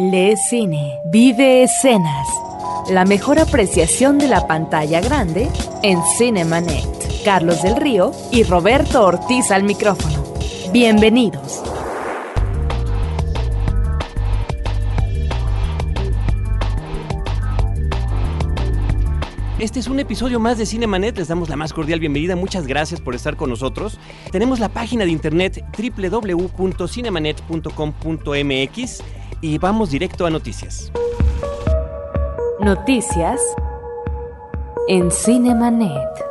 Lee cine, vive escenas. La mejor apreciación de la pantalla grande en Cinemanet. Carlos del Río y Roberto Ortiz al micrófono. Bienvenidos. Este es un episodio más de Cinemanet. Les damos la más cordial bienvenida. Muchas gracias por estar con nosotros. Tenemos la página de internet www.cinemanet.com.mx y vamos directo a noticias. Noticias en Cinemanet.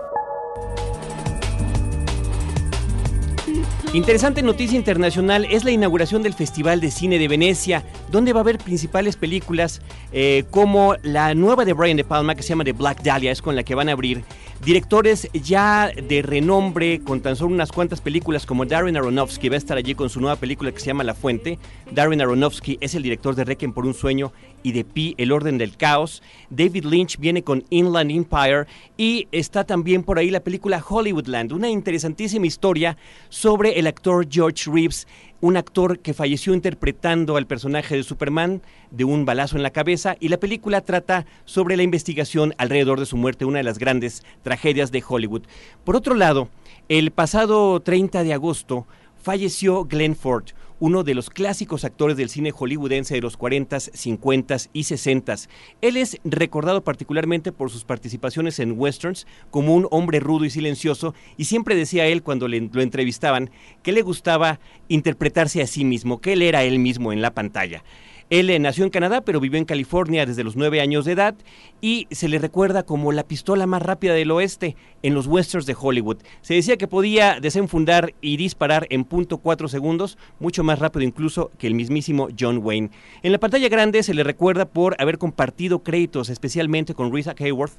Interesante noticia internacional es la inauguración del Festival de Cine de Venecia, donde va a haber principales películas eh, como la nueva de Brian De Palma que se llama The Black Dahlia, es con la que van a abrir. Directores ya de renombre, con tan solo unas cuantas películas como Darren Aronofsky, va a estar allí con su nueva película que se llama La Fuente. Darren Aronofsky es el director de Requiem por un sueño y de Pi, El orden del caos. David Lynch viene con Inland Empire y está también por ahí la película Hollywoodland, una interesantísima historia sobre el actor George Reeves un actor que falleció interpretando al personaje de Superman de un balazo en la cabeza y la película trata sobre la investigación alrededor de su muerte, una de las grandes tragedias de Hollywood. Por otro lado, el pasado 30 de agosto falleció Glenn Ford, uno de los clásicos actores del cine hollywoodense de los 40s, 50s y 60s. Él es recordado particularmente por sus participaciones en westerns como un hombre rudo y silencioso y siempre decía él cuando le, lo entrevistaban que le gustaba interpretarse a sí mismo, que él era él mismo en la pantalla. Él eh, nació en Canadá, pero vivió en California desde los nueve años de edad y se le recuerda como la pistola más rápida del oeste en los westerns de Hollywood. Se decía que podía desenfundar y disparar en punto cuatro segundos, mucho más rápido incluso que el mismísimo John Wayne. En la pantalla grande se le recuerda por haber compartido créditos, especialmente con Risa Hayworth,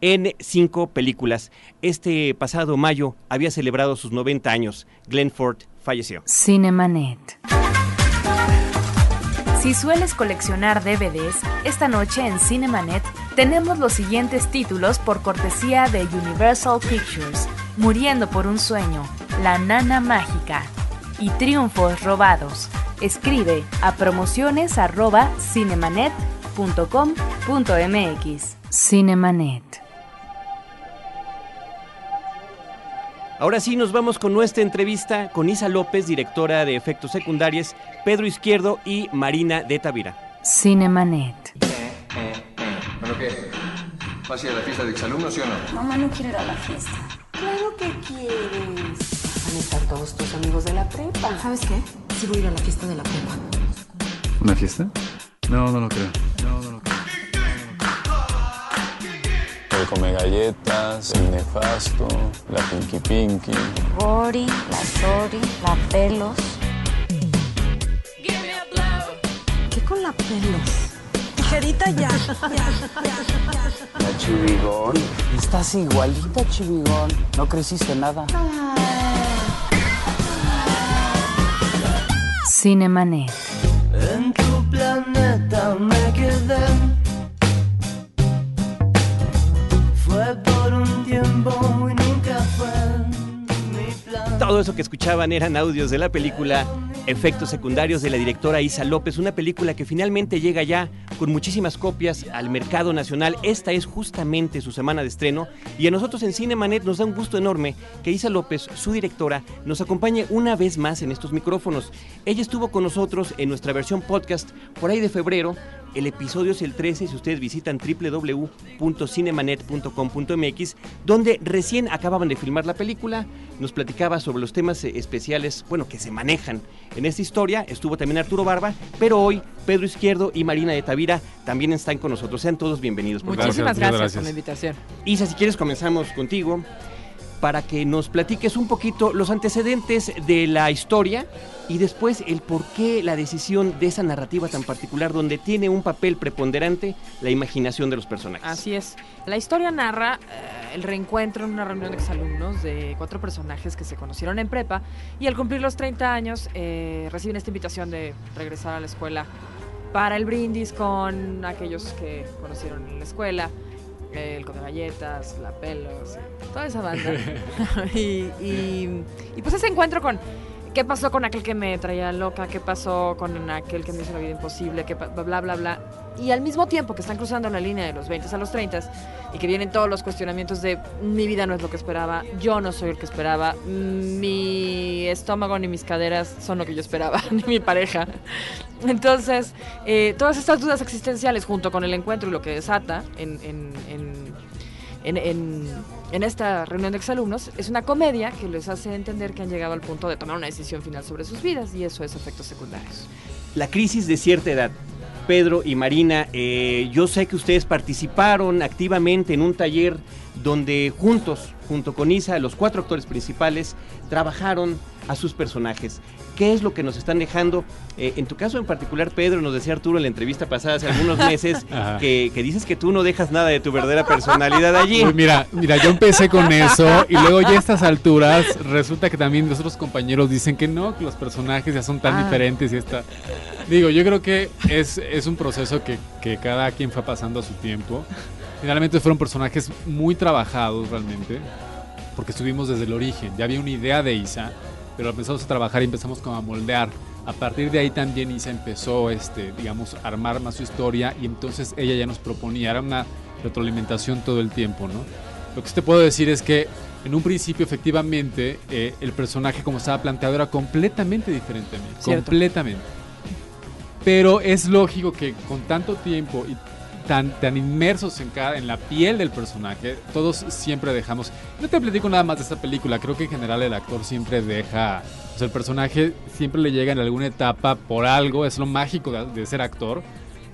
en cinco películas. Este pasado mayo había celebrado sus 90 años. Glenn Ford falleció. Cinemanet. Si sueles coleccionar DVDs, esta noche en Cinemanet tenemos los siguientes títulos por cortesía de Universal Pictures: Muriendo por un sueño, La Nana Mágica y Triunfos Robados. Escribe a promociones@cinemanet.com.mx. Cinemanet. Ahora sí, nos vamos con nuestra entrevista con Isa López, directora de efectos secundarios, Pedro Izquierdo y Marina de Tavira. Cinemanet. ¿Bueno qué? ¿Vas a ir a la fiesta de exalumnos, sí o no? Mamá no quiere ir a la fiesta. Claro que quieres. Van a estar todos tus amigos de la prepa. ¿Sabes qué? Sí voy a ir a la fiesta de la prepa. ¿Una fiesta? No, no lo creo. No, no lo creo. El come galletas, el nefasto, la pinky pinky. Gori, la Sori, la Pelos. ¿Qué con la Pelos? Tijerita ya. La chivigón. Estás igualita, chivigón. No creciste nada. Cinemanet. En tu planeta me quedé. Todo eso que escuchaban eran audios de la película Efectos secundarios de la directora Isa López, una película que finalmente llega ya con muchísimas copias al mercado nacional. Esta es justamente su semana de estreno y a nosotros en Cinemanet nos da un gusto enorme que Isa López, su directora, nos acompañe una vez más en estos micrófonos. Ella estuvo con nosotros en nuestra versión podcast por ahí de febrero. El episodio es el 13 si ustedes visitan www.cinemanet.com.mx, donde recién acababan de filmar la película. Nos platicaba sobre los temas eh, especiales, bueno, que se manejan en esta historia. Estuvo también Arturo Barba, pero hoy Pedro Izquierdo y Marina de Tavira también están con nosotros. Sean todos bienvenidos. por favor. Muchísimas gracias, por la invitación. Isa, si quieres comenzamos contigo para que nos platiques un poquito los antecedentes de la historia y después el por qué la decisión de esa narrativa tan particular donde tiene un papel preponderante la imaginación de los personajes. Así es. La historia narra eh, el reencuentro en una reunión de exalumnos de cuatro personajes que se conocieron en prepa y al cumplir los 30 años eh, reciben esta invitación de regresar a la escuela para el brindis con aquellos que conocieron en la escuela. El Come Galletas, La Pelos, toda esa banda. y, y- y pues ese encuentro con, ¿Qué pasó con aquel que me traía loca? ¿Qué pasó con aquel que me hizo la vida imposible? ¿Qué bla, bla, bla? Y al mismo tiempo que están cruzando la línea de los 20 a los 30 y que vienen todos los cuestionamientos de mi vida no es lo que esperaba, yo no soy el que esperaba, mi estómago ni mis caderas son lo que yo esperaba, ni mi pareja. Entonces, eh, todas estas dudas existenciales junto con el encuentro y lo que desata en, en- en- en- en- esta reunión de exalumnos es una comedia que les hace entender que han llegado al punto de tomar una decisión final sobre sus vidas y eso es efectos secundarios. La crisis de cierta edad. Pedro y Marina, eh, yo sé que ustedes participaron activamente en un taller donde juntos, junto con Isa, los cuatro actores principales, trabajaron a sus personajes. ¿Qué es lo que nos están dejando? Eh, en tu caso en particular, Pedro, nos decía Arturo en la entrevista pasada hace algunos meses que, que dices que tú no dejas nada de tu verdadera personalidad allí. Uy, mira, mira, yo empecé con eso y luego ya a estas alturas resulta que también los otros compañeros dicen que no, que los personajes ya son tan Ah. diferentes y está. Digo, yo creo que es, es un proceso que, que cada quien fue pasando a su tiempo. Finalmente fueron personajes muy trabajados realmente, porque estuvimos desde el origen. Ya había una idea de Isa, pero empezamos a trabajar y empezamos como a moldear. A partir de ahí también Isa empezó, este, digamos, a armar más su historia y entonces ella ya nos proponía, era una retroalimentación todo el tiempo, ¿no? Lo que te puedo decir es que en un principio efectivamente eh, el personaje como estaba planteado era completamente diferente a mí, Cierto. completamente. Pero es lógico que con tanto tiempo y tan, tan inmersos en, cada, en la piel del personaje, todos siempre dejamos... No te platico nada más de esta película, creo que en general el actor siempre deja... O sea, el personaje siempre le llega en alguna etapa por algo, es lo mágico de, de ser actor,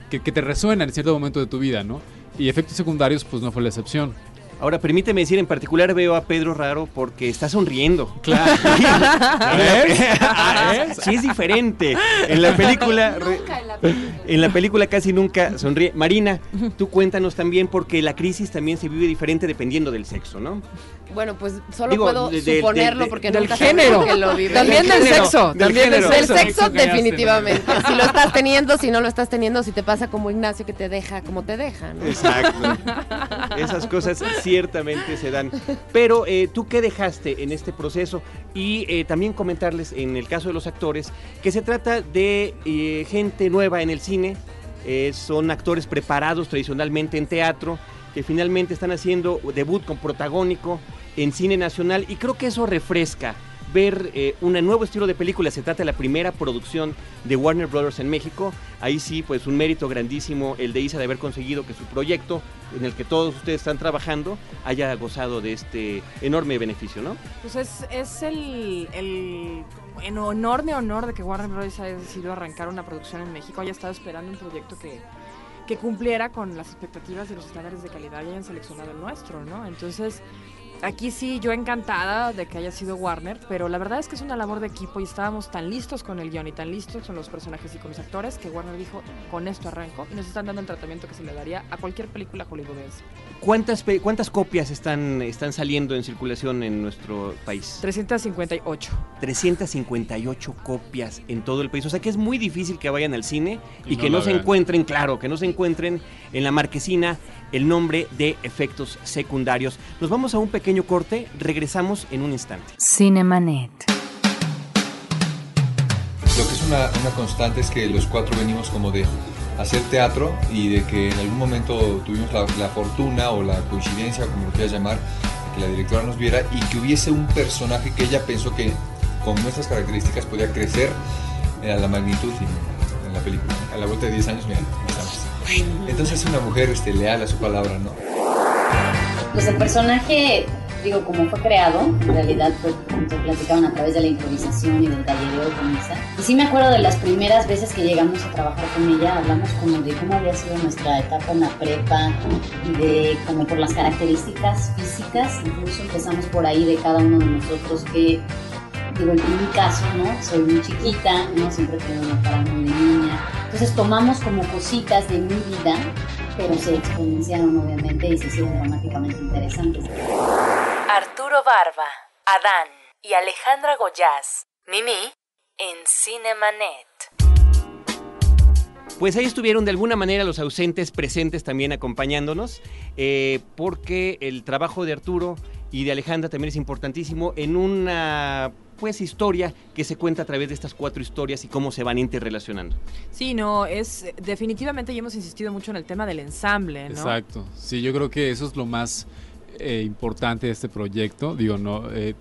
que, que te resuena en cierto momento de tu vida, ¿no? Y efectos secundarios, pues no fue la excepción. Ahora, permíteme decir, en particular veo a Pedro raro porque está sonriendo. Claro. ¿Ves? Sí, es diferente. En la película... Nunca en la película. En la película casi nunca sonríe. Marina, tú cuéntanos también porque la crisis también se vive diferente dependiendo del sexo, ¿no? Bueno, pues solo Digo, puedo de- de- suponerlo de- porque del nunca género. lo vive. También Del del género, sexo, del también del género. Del sexo. sexo, definitivamente. Si lo estás teniendo, si no lo estás teniendo, si te pasa como Ignacio que te deja como te deja, ¿no? Exacto. Esas cosas ciertamente se dan. Pero eh, tú qué dejaste en este proceso y eh, también comentarles en el caso de los actores que se trata de eh, gente nueva en el cine. son actores preparados tradicionalmente en teatro que finalmente están haciendo debut con protagónico en cine nacional y creo que eso refresca ver eh, un nuevo estilo de película. Se trata de la primera producción de Warner Brothers en México. Ahí sí, pues un mérito grandísimo el de Isa de haber conseguido que su proyecto, en el que todos ustedes están trabajando, haya gozado de este enorme beneficio, ¿no? Pues es, el, en enorme honor de que Warner Bros. haya decidido arrancar una producción en México, haya estado esperando un proyecto que, que cumpliera con las expectativas de los estándares de calidad y hayan seleccionado el nuestro, ¿no? Entonces, aquí sí, yo encantada de que haya sido Warner, pero la verdad es que es una labor de equipo y estábamos tan listos con el guion y tan listos con los personajes y con los actores que Warner dijo, con esto arranco y nos están dando el tratamiento que se le daría a cualquier película hollywoodense. ¿Cuántas, cuántas copias están, están saliendo en circulación en nuestro país? 358. 358 copias en todo el país. O sea que es muy difícil que vayan al cine y, Y no que no se vean. encuentren, claro, que no se encuentren en la marquesina el nombre de efectos secundarios. Nos vamos a un pequeño corte, regresamos en un instante. Cinemanet. Lo que es una, una constante es que los cuatro venimos como de hacer teatro y de que en algún momento tuvimos la, la fortuna o la coincidencia, como lo quieras llamar, que la directora nos viera y que hubiese un personaje que ella pensó que con nuestras características podía crecer a la magnitud en la película. A la vuelta de 10 años, mira, estamos. Entonces es una mujer este, leal a su palabra, ¿no? Pues el personaje, digo, como fue creado, en realidad fue, como te platicaban a través de la improvisación y del tallereo con Isa. Y sí me acuerdo de las primeras veces que llegamos a trabajar con ella, hablamos como de cómo había sido nuestra etapa en la prepa y de como por las características físicas, incluso empezamos por ahí de cada uno de nosotros que digo, en mi caso, ¿no? Soy muy chiquita, ¿no? Siempre tengo una cara muy de niña. Entonces tomamos como cositas de mi vida, pero se exponenciaron obviamente y se hicieron dramáticamente interesantes. Arturo Barba, Adán y Alejandra Goyaz, Mimi, en Cinemanet. Pues ahí estuvieron de alguna manera los ausentes presentes también acompañándonos, eh, porque el trabajo de Arturo y de Alejandra también es importantísimo en una pues historia que se cuenta a través de estas cuatro historias y cómo se van interrelacionando. Sí, no, es definitivamente ya hemos insistido mucho en el tema del ensamble, ¿no? Exacto. Sí, yo creo que eso es lo más eh, importante de este proyecto. Digo, no, eh,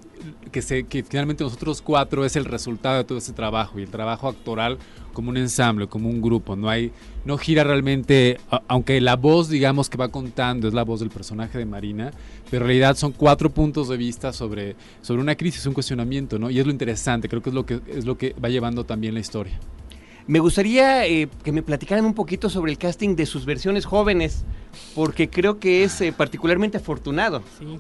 que, se, que finalmente nosotros cuatro es el resultado de todo ese trabajo y el trabajo actoral como un ensamble, como un grupo. No hay, no gira realmente, aunque la voz, digamos, que va contando es la voz del personaje de Marina, pero en realidad son cuatro puntos de vista sobre, sobre una crisis, un cuestionamiento, ¿no? Y es lo interesante, creo que es lo que es lo que va llevando también la historia. Me gustaría eh, que me platicaran un poquito sobre el casting de sus versiones jóvenes, porque creo que es eh, particularmente afortunado. Sí.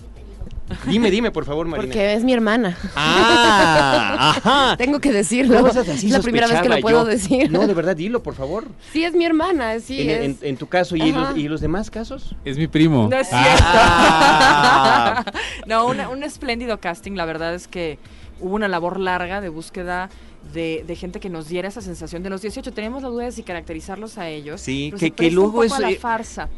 Dime, dime, por favor, Marina. Porque es mi hermana. Ah, ajá. Tengo que decirlo. Así es la primera vez que lo puedo yo. decir. No, de verdad, dilo, por favor. Sí, es mi hermana, sí. en, es. en- en tu caso, ¿y los, ¿y los demás casos? Es mi primo. No es cierto. Ah. no, una- un espléndido casting. La verdad es que hubo una labor larga de búsqueda de, de gente que nos diera esa sensación de los 18. Teníamos la duda de si caracterizarlos a ellos. Sí, que- que luego es, la farsa.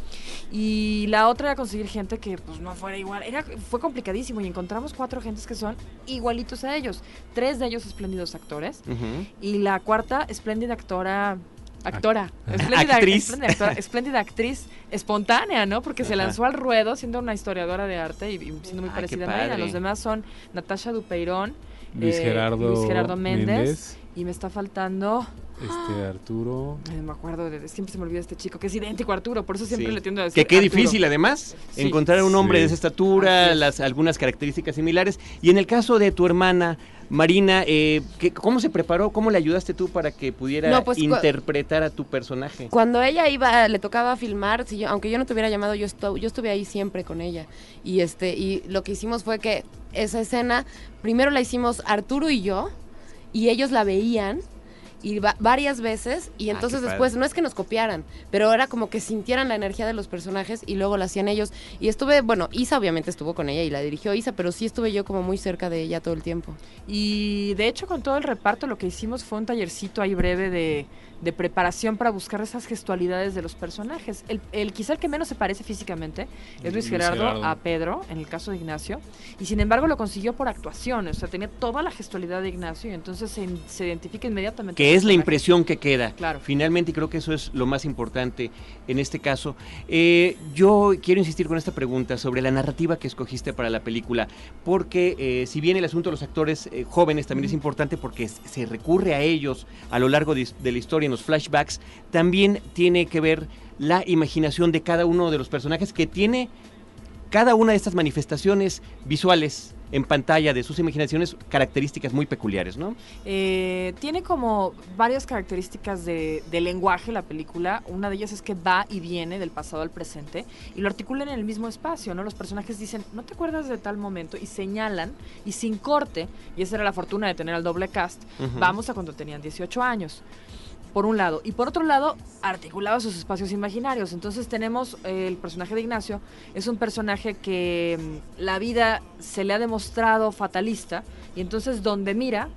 Y la otra era conseguir gente que pues no fuera igual. Era, fue complicadísimo y encontramos cuatro gentes que son igualitos a ellos. Tres de ellos espléndidos actores. Y la cuarta, espléndida actora. Actora. Ac- Espléndida Actriz. Espléndida, actora, espléndida actriz espontánea, ¿no? Porque se lanzó al ruedo siendo una historiadora de arte y, y siendo muy Ah, parecida a Marina. padre. Los demás son Natasha Dupeirón, Luis eh, Gerardo, Luis Gerardo Méndez, Méndez, y me está faltando. Este Arturo. ay, no me acuerdo, de, siempre se me olvida este chico, que es idéntico a Arturo, por eso siempre Sí. le tiendo a decir. Que qué Arturo. difícil, además, Sí. encontrar un hombre Sí. de esa estatura, es. las, algunas características similares. Y en el caso de tu hermana, Marina, eh, ¿qué- ¿cómo se preparó? ¿Cómo le ayudaste tú para que pudiera No, pues, interpretar a tu personaje? Cuando ella iba, le tocaba filmar, si yo- aunque yo no te hubiera llamado, yo, estu- yo estuve ahí siempre con ella. Y este, y lo que hicimos fue que esa escena, primero la hicimos Arturo y yo, y ellos la veían y va- varias veces y Ah, entonces después padre. no es que nos copiaran, pero era como que sintieran la energía de los personajes y luego la hacían ellos y estuve, bueno, Isa obviamente estuvo con ella y la dirigió Isa, pero sí estuve yo como muy cerca de ella todo el tiempo. Y de hecho con todo el reparto lo que hicimos fue un tallercito ahí breve de, de preparación para buscar esas gestualidades de los personajes. El, el quizá el que menos se parece físicamente es Luis, Luis Gerardo, Gerardo. a Pedro, en el caso de Ignacio, y sin embargo lo consiguió por actuación, o sea, tenía toda la gestualidad de Ignacio y entonces se, se identifica inmediatamente. Que es la impresión que queda. Claro. Finalmente, y creo que eso es lo más importante en este caso. Eh, yo quiero insistir con esta pregunta sobre la narrativa que escogiste para la película, porque eh, si bien el asunto de los actores eh, jóvenes también es importante porque se recurre a ellos a lo largo de la historia en los flashbacks, también tiene que ver la imaginación de cada uno de los personajes que tiene cada una de estas manifestaciones visuales en pantalla de sus imaginaciones características muy peculiares, ¿no? Eh, tiene como varias características de, de lenguaje la película. Una de ellas es que va y viene del pasado al presente y lo articulan en el mismo espacio, ¿no? Los personajes dicen, ¿no te acuerdas de tal momento? Y señalan y sin corte, y esa era la fortuna de tener al doble cast, vamos a cuando tenían 18 años. Por un lado. Y por otro lado, articulaba sus espacios imaginarios. Entonces tenemos eh, el personaje de Ignacio. Es un personaje que mm, la vida se le ha demostrado fatalista. Y entonces donde mira,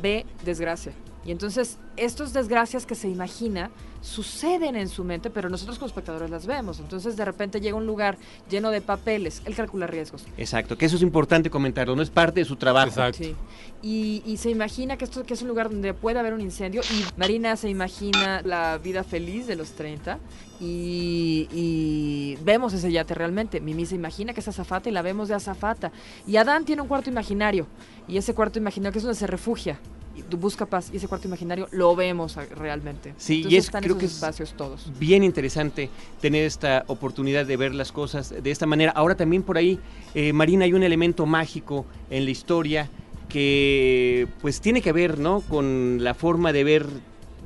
ve desgracia. Y entonces estas desgracias que se imagina suceden en su mente, pero nosotros como espectadores las vemos. Entonces de repente llega a un lugar lleno de papeles. Él calcula riesgos. Exacto, que eso es importante comentarlo, no es parte de su trabajo. Exacto. Sí. Y, y se imagina que esto que es un lugar donde puede haber un incendio y Marina se imagina la vida feliz de los 30 y, y vemos ese yate realmente. Mimi se imagina que es azafata y la vemos de azafata. Y Adán tiene un cuarto imaginario y ese cuarto imaginario que es donde se refugia y busca paz y ese cuarto imaginario lo vemos realmente. Sí, y es- están creo esos que es- espacios todos. Bien interesante tener esta oportunidad de ver las cosas de esta manera. Ahora también por ahí, eh, Marina, hay un elemento mágico en la historia que pues tiene que ver, ¿no? Con la forma de ver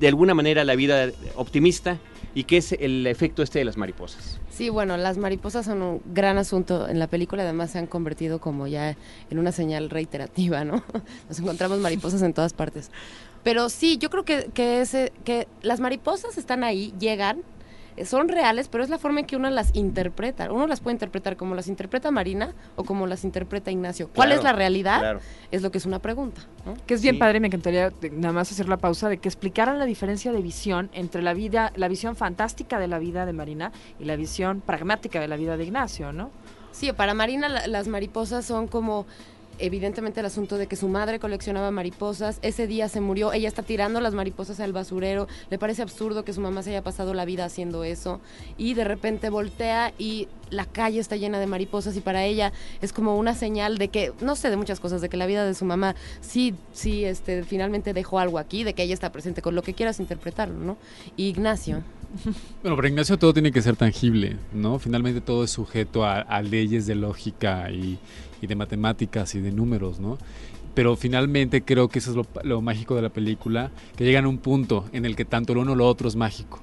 de alguna manera la vida optimista y que es el efecto este de las mariposas. Sí, bueno, las mariposas son un gran asunto en la película, además se han convertido como ya en una señal reiterativa, ¿no? Nos encontramos mariposas en todas partes. Pero sí, yo creo que, que, ese, que las mariposas están ahí, llegan, son reales, pero es la forma en que uno las interpreta. Uno las puede interpretar como las interpreta Marina o como las interpreta Ignacio. ¿Cuál Claro, es la realidad? claro. Es lo que es una pregunta. ¿no? Que es bien Sí. padre, me encantaría de- nada más hacer la pausa de que explicaran la diferencia de visión entre la vida, la visión fantástica de la vida de Marina y la visión pragmática de la vida de Ignacio, ¿no? Sí, para Marina la- las mariposas son como evidentemente el asunto de que su madre coleccionaba mariposas, ese día se murió, ella está tirando las mariposas al basurero, le parece absurdo que su mamá se haya pasado la vida haciendo eso y de repente voltea y la calle está llena de mariposas y para ella es como una señal de que, no sé, de muchas cosas, de que la vida de su mamá sí, sí, este, finalmente dejó algo aquí, de que ella está presente con lo que quieras interpretarlo, ¿no? Y Ignacio. Bueno, para Ignacio todo tiene que ser tangible, ¿no? Finalmente todo es sujeto a, leyes de lógica y, de matemáticas y de números, ¿no? Pero finalmente creo que eso es lo, lo mágico de la película, que llegan a un punto en el que tanto lo uno o lo otro es mágico.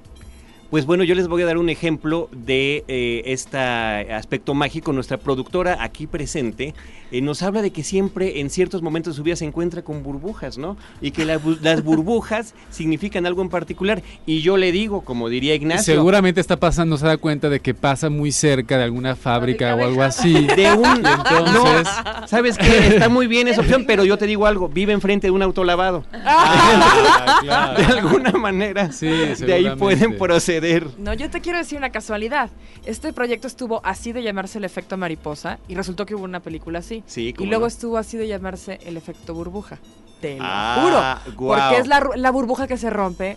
Pues bueno, yo les voy a dar un ejemplo de eh, este aspecto mágico. Nuestra productora aquí presente eh, nos habla de que siempre en ciertos momentos de su vida se encuentra con burbujas, ¿no? Y que la las burbujas significan algo en particular. Y yo le digo, como diría Ignacio, Seguramente está pasando, se da cuenta de que pasa muy cerca de alguna fábrica o algo así. de un... Entonces, No, ¿sabes qué? Está muy bien esa opción, pero yo te digo algo, vive enfrente de un autolavado. Ah, claro. De alguna manera, Sí, de ahí pueden proceder. No, yo te quiero decir una casualidad. Este proyecto estuvo así de llamarse el efecto mariposa y resultó que hubo una película así. Sí, Y luego no. estuvo así de llamarse el efecto burbuja. Te lo Ah, juro. Porque es la burbuja que se rompe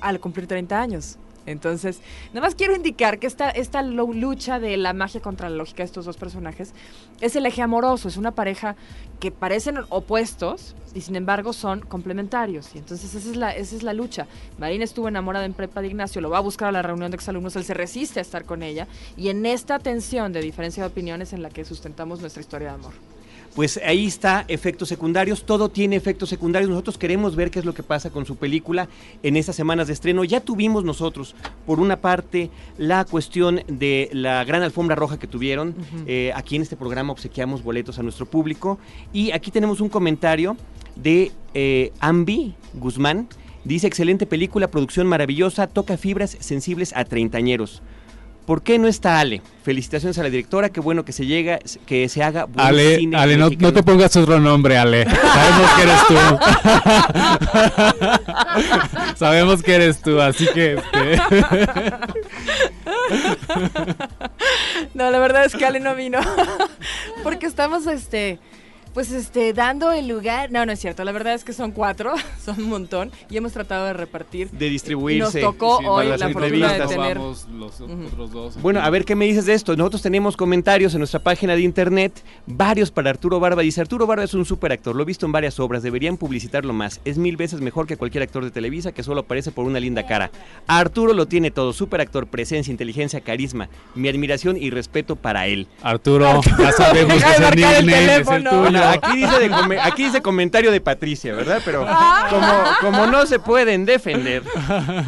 al cumplir 30 años. Entonces, nada más quiero indicar que esta, esta lucha de la magia contra la lógica de estos dos personajes es el eje amoroso. Es una pareja que parecen opuestos y sin embargo son complementarios. Y entonces esa es la, esa es la lucha. Marina estuvo enamorada en prepa de Ignacio, lo va a buscar a la reunión de exalumnos, él se resiste a estar con ella. Y en esta tensión de diferencia de opiniones en la que sustentamos nuestra historia de amor. Pues ahí está, efectos secundarios, todo tiene efectos secundarios. Nosotros queremos ver qué es lo que pasa con su película en estas semanas de estreno. Ya tuvimos nosotros, por una parte, la cuestión de la gran alfombra roja que tuvieron. Eh, aquí en este programa obsequiamos boletos a nuestro público. Y aquí tenemos un comentario de eh, Ambi Guzmán. Dice, excelente película, producción maravillosa, toca fibras sensibles a treintañeros. ¿Por qué no está Ale? Felicitaciones a la directora, qué bueno que se llega, que se haga buen Ale, cine Ale no, te pongas otro nombre, Ale. Sabemos que eres tú. Sabemos que eres tú, así que... este, No, la verdad es que Ale no vino. Porque estamos, este, pues, este, dando el lugar. No, no es cierto. La verdad es que son cuatro, son un montón. Y hemos tratado de repartir. de distribuirse. Nos tocó Sí, hoy la fortuna de entrevistas tener. vamos los otros dos. Bueno, a ver qué me dices de esto. Nosotros tenemos comentarios en nuestra página de internet, varios para Arturo Barba. Dice, Arturo Barba es un super actor, lo he visto en varias obras, deberían publicitarlo más. Es mil veces mejor que cualquier actor de Televisa que solo aparece por una linda cara. Arturo lo tiene todo, super actor, presencia, inteligencia, carisma. Mi admiración y respeto para él. Arturo, ya sabemos que marcar el es el teléfono. Aquí dice, de come- aquí dice comentario de Patricia, ¿verdad? Pero como, como no se pueden defender,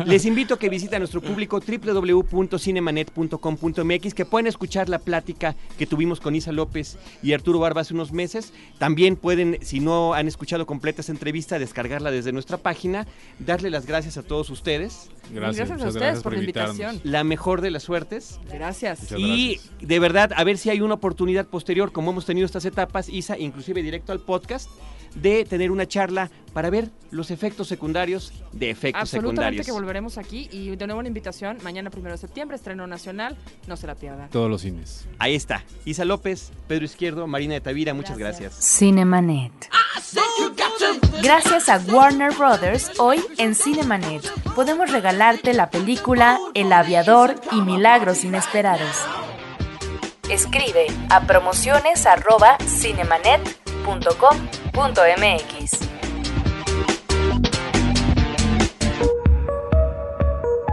les invito a que visiten a nuestro público www.cinemanet.com.mx, que pueden escuchar la plática que tuvimos con Isa López y Arturo Barba hace unos meses. También pueden, si no han escuchado completa esta entrevista, descargarla desde nuestra página, darle las gracias a todos ustedes. Gracias, Gracias a ustedes gracias por la invitación. La mejor de las suertes. Gracias. Muchas Y gracias. de verdad, a ver si hay una oportunidad posterior, como hemos tenido estas etapas, Isa, inclusive directo al podcast, de tener una charla para ver los efectos secundarios de efectos Absolutamente secundarios. que volveremos aquí. Y de nuevo una invitación. Mañana, primero de septiembre, estreno nacional. No se la pierdan. Todos los cines. Ahí está. Isa López, Pedro Izquierdo, Marina de Tavira, muchas gracias. Cinemanet. Gracias a Warner Brothers, hoy en Cinemanet podemos regalarte la película El Aviador y Milagros Inesperados. Escribe a promociones@cinemanet.com.mx.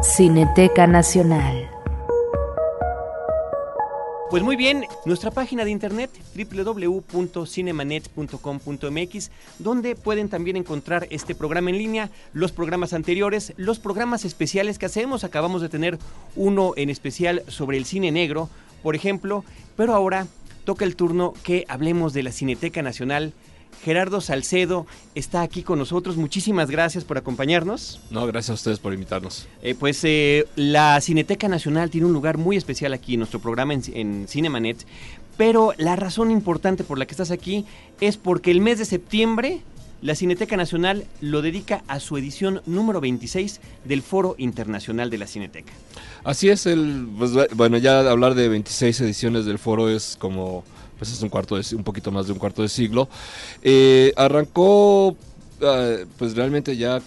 Cineteca Nacional. Pues muy bien, nuestra página de internet www.cinemanet.com.mx, donde pueden también encontrar este programa en línea, los programas anteriores, los programas especiales que hacemos. Acabamos de tener uno en especial sobre el cine negro, por ejemplo, pero ahora toca el turno que hablemos de la Cineteca Nacional. Gerardo Salcedo está aquí con nosotros. Muchísimas gracias por acompañarnos. No, gracias a ustedes por invitarnos. Eh, pues eh, la Cineteca Nacional tiene un lugar muy especial aquí en nuestro programa en, en Cinemanet, pero la razón importante por la que estás aquí es porque el mes de septiembre la Cineteca Nacional lo dedica a su edición número 26 del Foro Internacional de la Cineteca. Así es, el, pues, bueno, ya hablar de 26 ediciones del foro es como, pues es un cuarto de, un poquito más de un cuarto de siglo. Eh, arrancó Uh, pues realmente ya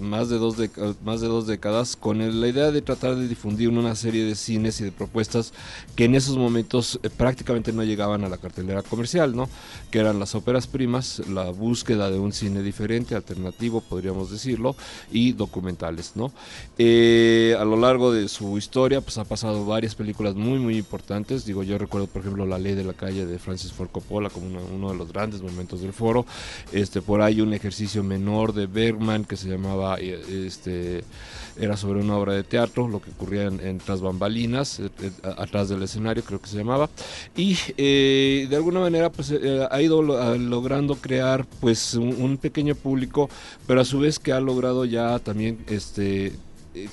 más de dos más de dos décadas con el, la idea de tratar de difundir una serie de cines y de propuestas que en esos momentos eh, prácticamente no llegaban a la cartelera comercial, ¿no? Que eran las óperas primas, la búsqueda de un cine diferente, alternativo, podríamos decirlo, y documentales, ¿no? Eh, a lo largo de su historia, pues ha pasado varias películas muy muy importantes. Digo, yo recuerdo por ejemplo La Ley de la Calle de Francis Ford Coppola como uno, de los grandes momentos del foro. Este, por ahí un ejercicio menor de Bergman que se llamaba eh, este era sobre una obra de teatro lo que ocurría en, tras bambalinas eh, eh, atrás del escenario creo que se llamaba. Y de alguna manera pues ha ido logrando crear pues un, un, pequeño público pero a su vez que ha logrado ya también este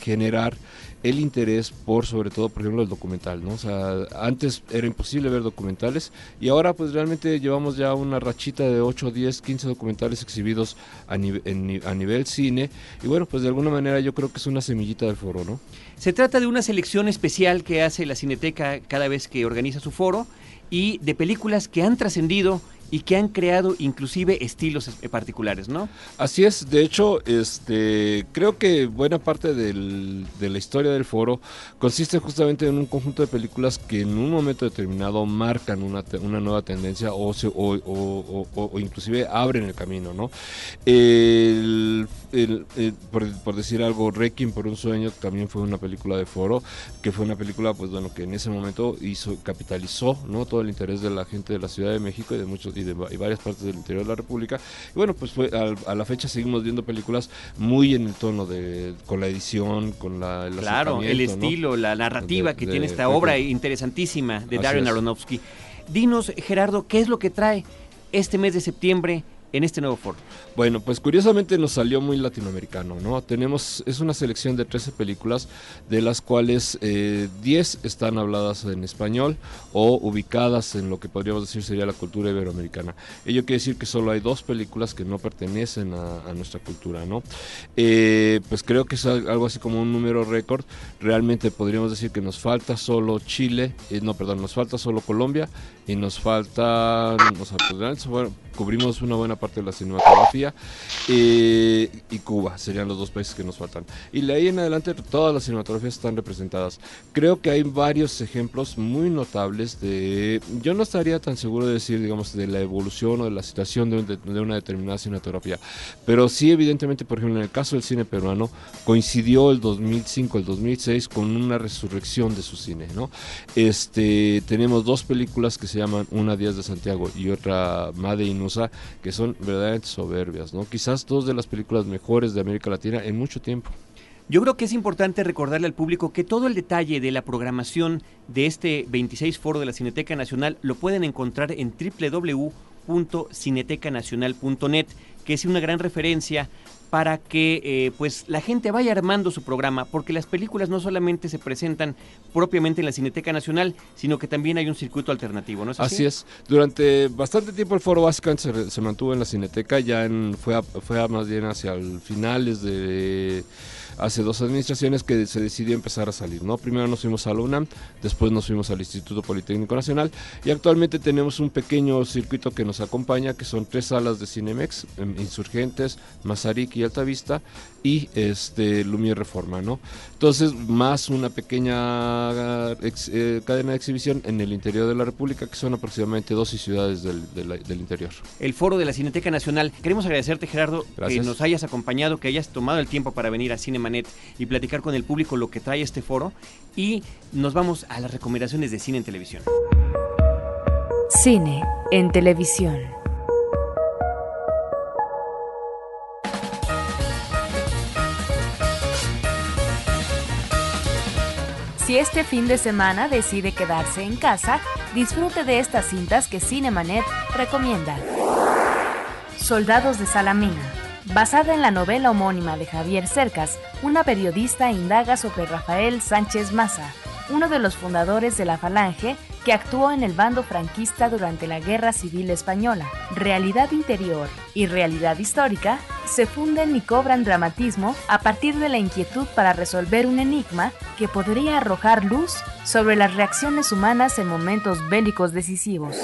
generar el interés por sobre todo por ejemplo el documental no o sea antes era imposible ver documentales y ahora pues realmente llevamos ya una rachita de 8 10 15 documentales exhibidos a, a nivel cine y bueno pues de alguna manera yo creo que es una semillita del foro no se trata de una selección especial que hace la cineteca cada vez que organiza su foro y de películas que han trascendido y que han creado inclusive estilos particulares, ¿no? Así es, de hecho, este, creo que buena parte de la historia del foro consiste justamente en un conjunto de películas que en un momento determinado marcan una, nueva tendencia o, se, inclusive abren el camino, ¿no? Por, decir algo, Requiem por un sueño también fue una película de foro, que fue una película, pues bueno, que en ese momento hizo, capitalizó. Todo el interés de la gente de la Ciudad de México y de muchos y de varias partes del interior de la República. Y bueno, pues fue, a, la fecha seguimos viendo películas muy en el tono de, con la edición, con la... El claro, el estilo, la narrativa que tiene esta obra interesantísima de Darren Aronofsky. Dinos, Gerardo, ¿qué es lo que trae este mes de septiembre en este nuevo foro? Bueno, pues curiosamente nos salió muy latinoamericano, ¿no? Tenemos, es una selección de 13 películas, de las cuales 10 eh, están habladas en español o ubicadas en lo que podríamos decir sería la cultura iberoamericana. Ello quiere decir que solo hay dos películas que no pertenecen a, nuestra cultura, ¿no? Eh, pues creo que es algo así como un número récord. Realmente podríamos decir que nos falta solo Chile, eh, no, perdón, nos falta solo Colombia y nos falta, o sea, pues, cubrimos una buena parte de la cinematografía eh, y Cuba serían los dos países que nos faltan. Y de ahí en adelante todas las cinematografías están representadas. Creo que hay varios ejemplos muy notables de, yo no estaría tan seguro de decir, digamos, de la evolución o de la situación de, una determinada cinematografía, pero sí evidentemente, por ejemplo, en el caso del cine peruano, coincidió el 2005, el 2006 con una resurrección de su cine, ¿no? Este, tenemos dos películas que se llaman Una Díaz de Santiago y otra Made in que son verdaderamente soberbias, ¿no? Quizás dos de las películas mejores de América Latina en mucho tiempo. Yo creo que es importante recordarle al público que todo el detalle de la programación de este 26 Foro de la Cineteca Nacional lo pueden encontrar en www.cinetecanacional.net, que es una gran referencia para que eh, pues la gente vaya armando su programa, porque las películas no solamente se presentan propiamente en la Cineteca Nacional, sino que también hay un circuito alternativo, ¿no así? es Durante bastante tiempo el foro básicamente se, mantuvo en la Cineteca, ya en, fue, fue más bien hacia el finales de hace dos administraciones que se decidió empezar a salir. ¿no? Primero nos fuimos a la UNAM, después nos fuimos al Instituto Politécnico Nacional y actualmente tenemos un pequeño circuito que nos acompaña, que son tres salas de Cinemex, em, Insurgentes, Mazarik y Altavista, y este Lumière Reforma, ¿no? Entonces, más una pequeña eh, cadena de exhibición en el interior de la República, que son aproximadamente 12 ciudades del, del, interior. El foro de la Cineteca Nacional. Queremos agradecerte, Gerardo, que nos hayas acompañado, que hayas tomado el tiempo para venir a Cinemanet y platicar con el público lo que trae este foro. Y nos vamos a las recomendaciones de cine en televisión. Cine en televisión. Si este fin de semana decide quedarse en casa, disfrute de estas cintas que Cinemanet recomienda. Soldados de Salamina. Basada en la novela homónima de Javier Cercas, una periodista indaga sobre Rafael Sánchez Maza, uno de los fundadores de la Falange que actuó en el bando franquista durante la Guerra Civil Española. Realidad interior y realidad histórica se funden y cobran dramatismo a partir de la inquietud para resolver un enigma que podría arrojar luz sobre las reacciones humanas en momentos bélicos decisivos.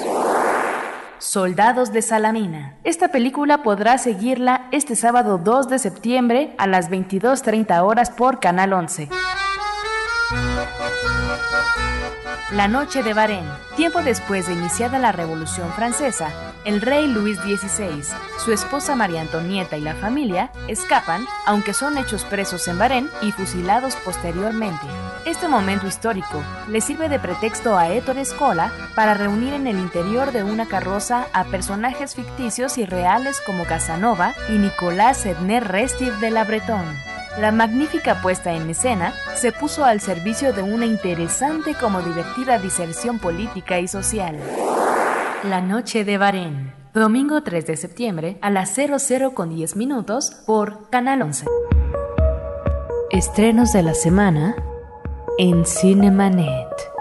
Soldados de Salamina. Esta película podrá seguirla este sábado 2 de septiembre a las 22.30 horas por Canal 11. La noche de Bahrein. Tiempo después de iniciada la Revolución Francesa, el rey Luis XVI, su esposa María Antonieta y la familia escapan, aunque son hechos presos en Bahrein y fusilados posteriormente. Este momento histórico le sirve de pretexto a Héctor Escola para reunir en el interior de una carroza a personajes ficticios y reales como Casanova y Nicolás Edner Restif de la Breton. La magnífica puesta en escena se puso al servicio de una interesante como divertida diserción política y social. La noche de Bahrein, domingo 3 de septiembre a las 00 con 10 minutos por Canal 11. Estrenos de la semana en Cinemanet.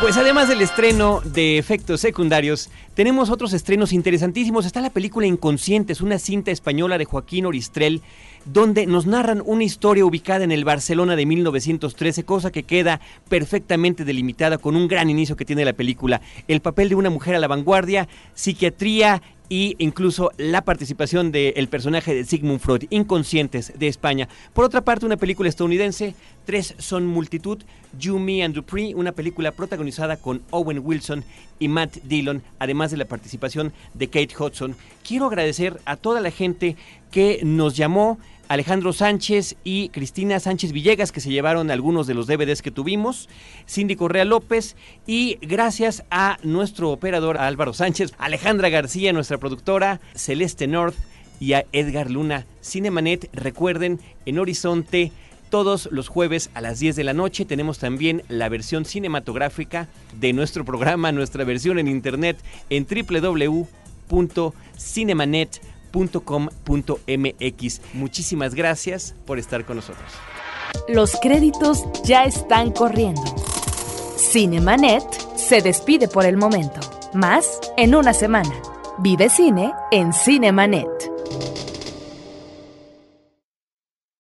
Pues además del estreno de efectos secundarios, tenemos otros estrenos interesantísimos. Está la película Inconscientes, una cinta española de Joaquín Oristrel, donde nos narran una historia ubicada en el Barcelona de 1913, cosa que queda perfectamente delimitada con un gran inicio que tiene la película. El papel de una mujer a la vanguardia, psiquiatría y incluso la participación del personaje de Sigmund Freud, Inconscientes de España. Por otra parte, una película estadounidense, Tres son multitud, You, Me and Dupree, una película protagonizada con Owen Wilson y Matt Dillon, además de la participación de Kate Hudson. Quiero agradecer a toda la gente que nos llamó, Alejandro Sánchez y Cristina Sánchez Villegas, que se llevaron algunos de los DVDs que tuvimos, Cindy Correa López, y gracias a nuestro operador Álvaro Sánchez, Alejandra García, nuestra productora, Celeste North y a Edgar Luna. Cinemanet, recuerden, en Horizonte, todos los jueves a las 10 de la noche tenemos también la versión cinematográfica de nuestro programa, nuestra versión en internet en www.cinemanet.com .com.mx. Muchísimas gracias por estar con nosotros. Los créditos ya están corriendo. Cinemanet se despide por el momento. Más en una semana. Vive cine en Cinemanet.